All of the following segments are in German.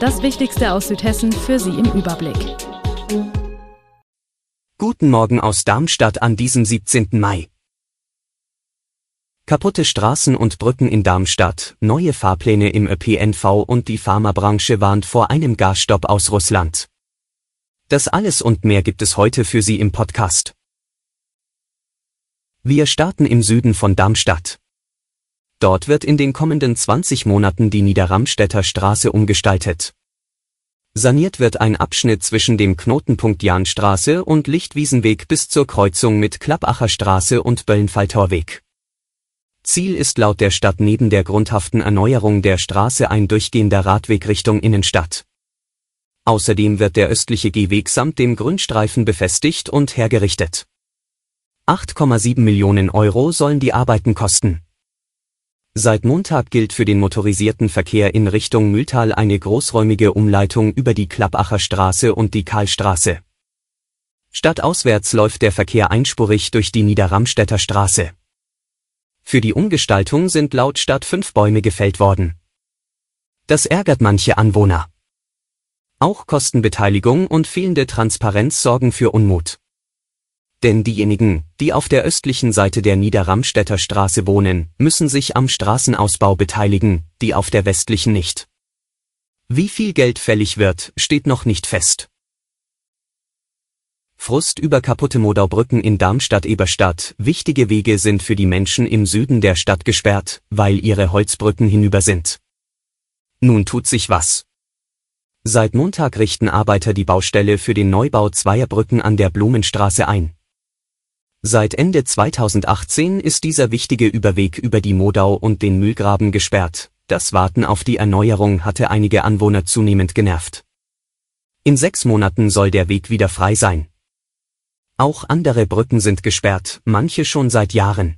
Das Wichtigste aus Südhessen für Sie im Überblick. Guten Morgen aus Darmstadt an diesem 17. Mai. Kaputte Straßen und Brücken in Darmstadt, neue Fahrpläne im ÖPNV und die Pharmabranche warnt vor einem Gasstopp aus Russland. Das alles und mehr gibt es heute für Sie im Podcast. Wir starten im Süden von Darmstadt. Dort wird in den kommenden 20 Monaten die Niederramstädter Straße umgestaltet. Saniert wird ein Abschnitt zwischen dem Knotenpunkt Jahnstraße und Lichtwiesenweg bis zur Kreuzung mit Klappacher Straße und Böllenfalltorweg. Ziel ist laut der Stadt neben der grundhaften Erneuerung der Straße ein durchgehender Radweg Richtung Innenstadt. Außerdem wird der östliche Gehweg samt dem Grünstreifen befestigt und hergerichtet. 8,7 Millionen Euro sollen die Arbeiten kosten. Seit Montag gilt für den motorisierten Verkehr in Richtung Mühltal eine großräumige Umleitung über die Klappacher Straße und die Karlstraße. Stadtauswärts läuft der Verkehr einspurig durch die Niederramstädter Straße. Für die Umgestaltung sind laut Stadt fünf Bäume gefällt worden. Das ärgert manche Anwohner. Auch Kostenbeteiligung und fehlende Transparenz sorgen für Unmut. Denn diejenigen, die auf der östlichen Seite der Niederramstädter Straße wohnen, müssen sich am Straßenausbau beteiligen, die auf der westlichen nicht. Wie viel Geld fällig wird, steht noch nicht fest. Frust über kaputte Modaubrücken in Darmstadt-Eberstadt. Wichtige Wege sind für die Menschen im Süden der Stadt gesperrt, weil ihre Holzbrücken hinüber sind. Nun tut sich was. Seit Montag richten Arbeiter die Baustelle für den Neubau zweier Brücken an der Blumenstraße ein. Seit Ende 2018 ist dieser wichtige Überweg über die Modau und den Mühlgraben gesperrt. Das Warten auf die Erneuerung hatte einige Anwohner zunehmend genervt. In sechs Monaten soll der Weg wieder frei sein. Auch andere Brücken sind gesperrt, manche schon seit Jahren.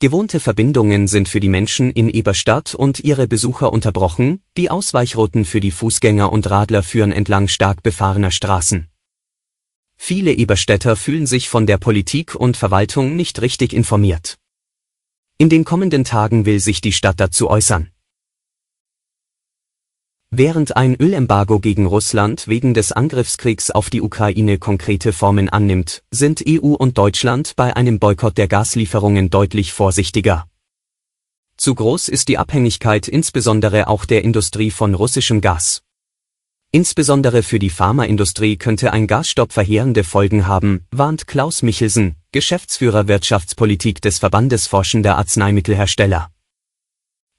Gewohnte Verbindungen sind für die Menschen in Eberstadt und ihre Besucher unterbrochen, die Ausweichrouten für die Fußgänger und Radler führen entlang stark befahrener Straßen. Viele Eberstädter fühlen sich von der Politik und Verwaltung nicht richtig informiert. In den kommenden Tagen will sich die Stadt dazu äußern. Während ein Ölembargo gegen Russland wegen des Angriffskriegs auf die Ukraine konkrete Formen annimmt, sind EU und Deutschland bei einem Boykott der Gaslieferungen deutlich vorsichtiger. Zu groß ist die Abhängigkeit insbesondere auch der Industrie von russischem Gas. Insbesondere für die Pharmaindustrie könnte ein Gasstopp verheerende Folgen haben, warnt Klaus Michelsen, Geschäftsführer Wirtschaftspolitik des Verbandes Forschender Arzneimittelhersteller.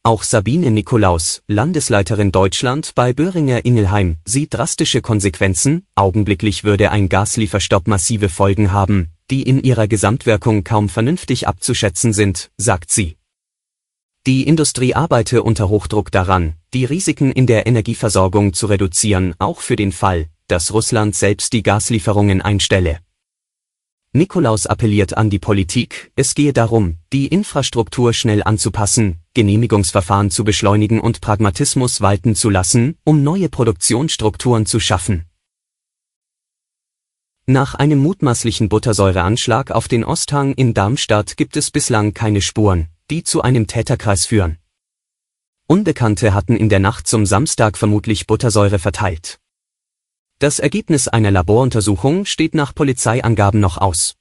Auch Sabine Nikolaus, Landesleiterin Deutschland bei Böhringer Ingelheim, sieht drastische Konsequenzen, augenblicklich würde ein Gaslieferstopp massive Folgen haben, die in ihrer Gesamtwirkung kaum vernünftig abzuschätzen sind, sagt sie. Die Industrie arbeite unter Hochdruck daran, die Risiken in der Energieversorgung zu reduzieren, auch für den Fall, dass Russland selbst die Gaslieferungen einstelle. Nikolaus appelliert an die Politik, es gehe darum, die Infrastruktur schnell anzupassen, Genehmigungsverfahren zu beschleunigen und Pragmatismus walten zu lassen, um neue Produktionsstrukturen zu schaffen. Nach einem mutmaßlichen Buttersäureanschlag auf den Osthang in Darmstadt gibt es bislang keine Spuren, die zu einem Täterkreis führen. Unbekannte hatten in der Nacht zum Samstag vermutlich Buttersäure verteilt. Das Ergebnis einer Laboruntersuchung steht nach Polizeiangaben noch aus.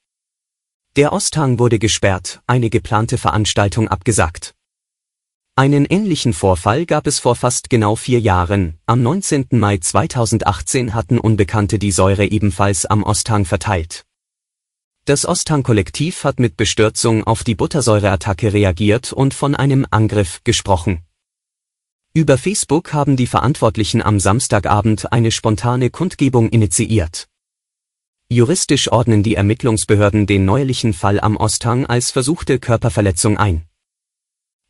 Der Osthang wurde gesperrt, eine geplante Veranstaltung abgesagt. Einen ähnlichen Vorfall gab es vor fast genau vier Jahren. Am 19. Mai 2018 hatten Unbekannte die Säure ebenfalls am Osthang verteilt. Das Osthang-Kollektiv hat mit Bestürzung auf die Buttersäureattacke reagiert und von einem Angriff gesprochen. Über Facebook haben die Verantwortlichen am Samstagabend eine spontane Kundgebung initiiert. Juristisch ordnen die Ermittlungsbehörden den neuerlichen Fall am Osthang als versuchte Körperverletzung ein.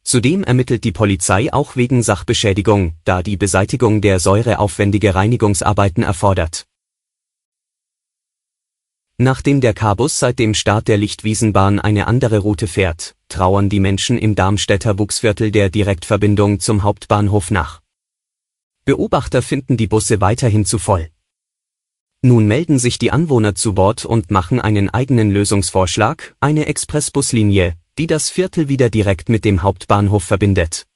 Zudem ermittelt die Polizei auch wegen Sachbeschädigung, da die Beseitigung der Säure aufwendige Reinigungsarbeiten erfordert. Nachdem der Kabus seit dem Start der Lichtwiesenbahn eine andere Route fährt, trauern die Menschen im Darmstädter Buchsviertel der Direktverbindung zum Hauptbahnhof nach. Beobachter finden die Busse weiterhin zu voll. Nun melden sich die Anwohner zu Wort und machen einen eigenen Lösungsvorschlag, eine Expressbuslinie, die das Viertel wieder direkt mit dem Hauptbahnhof verbindet.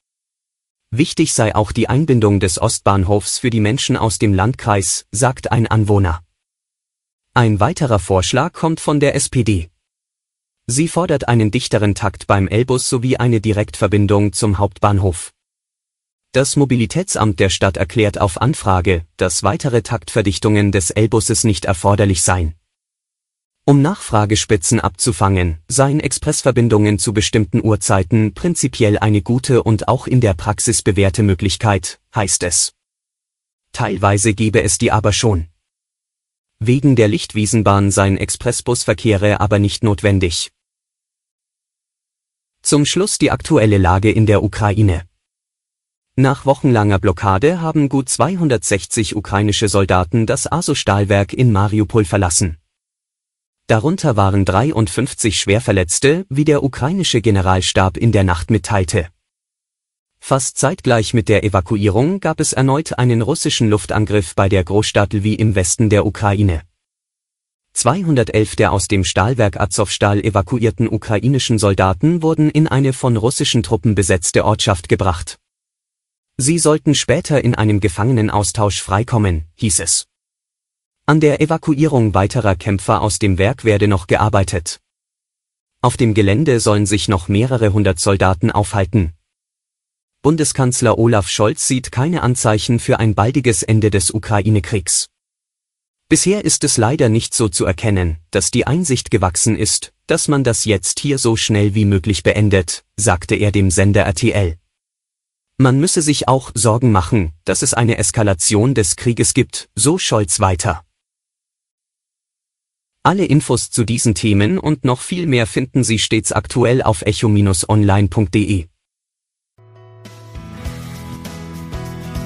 Wichtig sei auch die Einbindung des Ostbahnhofs für die Menschen aus dem Landkreis, sagt ein Anwohner. Ein weiterer Vorschlag kommt von der SPD. Sie fordert einen dichteren Takt beim Elbus sowie eine Direktverbindung zum Hauptbahnhof. Das Mobilitätsamt der Stadt erklärt auf Anfrage, dass weitere Taktverdichtungen des Elbusses nicht erforderlich seien. Um Nachfragespitzen abzufangen, seien Expressverbindungen zu bestimmten Uhrzeiten prinzipiell eine gute und auch in der Praxis bewährte Möglichkeit, heißt es. Teilweise gebe es die aber schon. Wegen der Lichtwiesenbahn seien Expressbusverkehre aber nicht notwendig. Zum Schluss die aktuelle Lage in der Ukraine. Nach wochenlanger Blockade haben gut 260 ukrainische Soldaten das Aso-Stahlwerk in Mariupol verlassen. Darunter waren 53 Schwerverletzte, wie der ukrainische Generalstab in der Nacht mitteilte. Fast zeitgleich mit der Evakuierung gab es erneut einen russischen Luftangriff bei der Großstadt Lviv im Westen der Ukraine. 211 der aus dem Stahlwerk Azovstal evakuierten ukrainischen Soldaten wurden in eine von russischen Truppen besetzte Ortschaft gebracht. Sie sollten später in einem Gefangenenaustausch freikommen, hieß es. An der Evakuierung weiterer Kämpfer aus dem Werk werde noch gearbeitet. Auf dem Gelände sollen sich noch mehrere hundert Soldaten aufhalten, Bundeskanzler Olaf Scholz sieht keine Anzeichen für ein baldiges Ende des Ukraine-Kriegs. Bisher ist es leider nicht so zu erkennen, dass die Einsicht gewachsen ist, dass man das jetzt hier so schnell wie möglich beendet, sagte er dem Sender RTL. Man müsse sich auch Sorgen machen, dass es eine Eskalation des Krieges gibt, so Scholz weiter. Alle Infos zu diesen Themen und noch viel mehr finden Sie stets aktuell auf echo-online.de.